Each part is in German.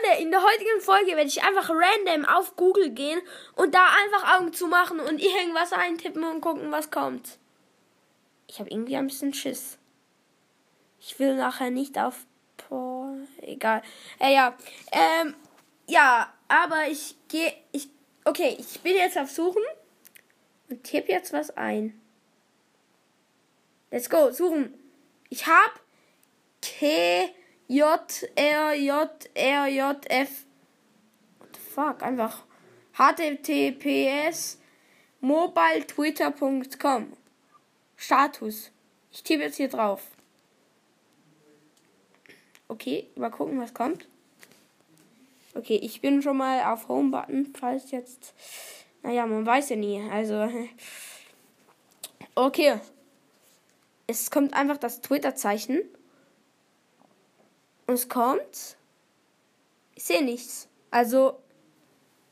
Freunde, in der heutigen Folge werde ich einfach random auf Google gehen und da einfach Augen zu machen und irgendwas eintippen und gucken, was kommt. Ich habe irgendwie ein bisschen Schiss. Ich will nachher nicht auf. Boah, egal. Äh, ja. Ähm, ja, aber ich gehe. Ich. Okay, ich bin jetzt auf Suchen und tippe jetzt was ein. Let's go, suchen. Ich hab T J R J R J F. Fuck? Einfach https mobiletwitter.com. Status. Ich tippe jetzt hier drauf. Okay, mal gucken, was kommt. Okay, ich bin schon mal auf Home-Button, falls jetzt. Naja, man weiß ja nie. Also. Okay. Es kommt einfach das Twitter-Zeichen. Und es kommt. Ich sehe nichts. Also.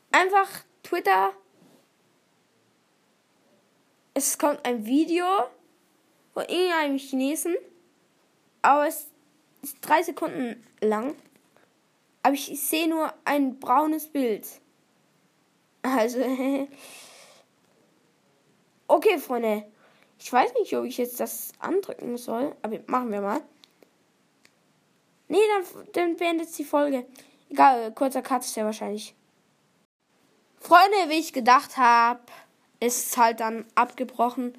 Einfach Twitter. Es kommt ein Video von irgendeinem Chinesen. Aber es ist drei Sekunden lang. Aber ich sehe nur ein braunes Bild. Also. okay, Freunde. Ich weiß nicht, ob ich jetzt das andrücken soll. Aber machen wir mal. Nee, dann, dann beendet die Folge. Egal, kurzer Cut ist ja wahrscheinlich. Freunde, wie ich gedacht habe, ist halt dann abgebrochen.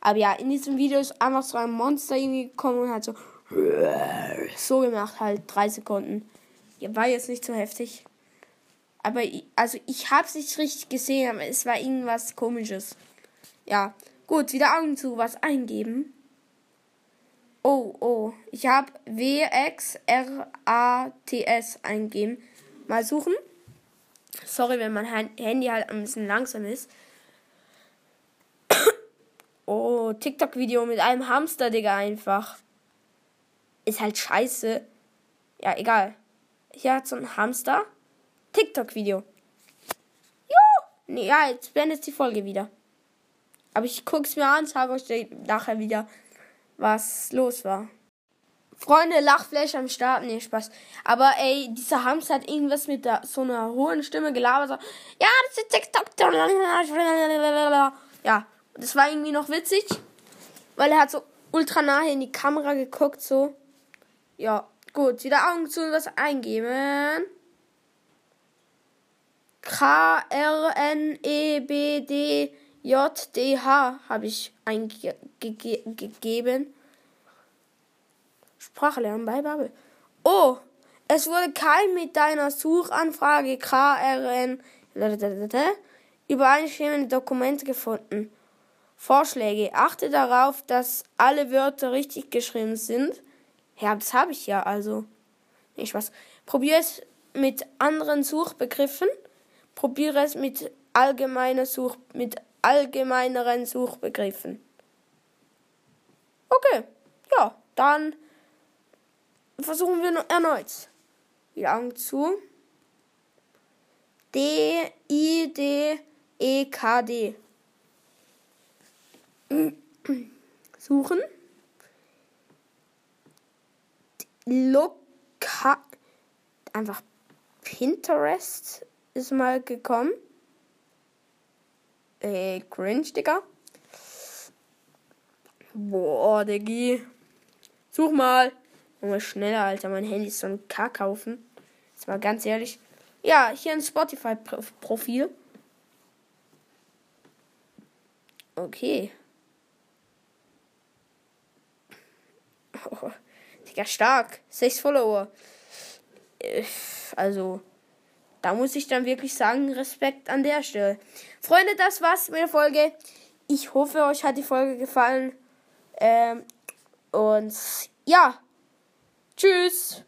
Aber ja, in diesem Video ist einfach so ein Monster irgendwie gekommen und hat so so gemacht, halt drei Sekunden. War jetzt nicht so heftig. Aber ich, also ich habe es nicht richtig gesehen, aber es war irgendwas komisches. Ja, gut, wieder Augen zu, was eingeben. Oh, oh, ich habe WXRATS eingeben. Mal suchen. Sorry, wenn mein Handy halt ein bisschen langsam ist. Oh, TikTok-Video mit einem Hamster, Digga, einfach. Ist halt scheiße. Ja, egal. Hier hat so ein Hamster. TikTok-Video. Jo! Nee, ja, jetzt beendet die Folge wieder. Aber ich guck's mir an, sage euch nachher wieder, was los war. Freunde, Lachflash am Start, nee, Spaß. Aber ey, dieser Hamster hat irgendwas mit der, so einer hohen Stimme gelabert. So, ja, das ist TikTok. Ja, das war irgendwie noch witzig, weil er hat so ultra nahe in die Kamera geguckt, so. Ja, gut, wieder Augen zu und was eingeben. K R N E B D J D H habe ich eingegeben. Sprache lernen bei Bubble. Oh, es wurde kein mit deiner Suchanfrage KRN übereinstimmende Dokumente gefunden. Vorschläge. Achte darauf, dass alle Wörter richtig geschrieben sind. Ja, das habe ich ja also. Nicht was. Probiere es mit anderen Suchbegriffen. Probiere es mit allgemeiner Such mit allgemeineren Suchbegriffen. Okay. Ja, dann versuchen wir erneut. Die Augen zu. D I D E K D. Suchen. Loka einfach Pinterest ist mal gekommen. Äh, cringe, Digga. Boah, Diggi. Such mal. Junge, schneller, Alter. Mein Handy ist so ein Kack kaufen. Jetzt mal ganz ehrlich. Ja, hier ein Spotify-Profil. Okay. Oh, Digga, stark. Sechs Follower. Äh, also, da muss ich dann wirklich sagen, Respekt an der Stelle. Freunde, das war's mit der Folge. Ich hoffe, euch hat die Folge gefallen. Ähm, und ja. Tschüss.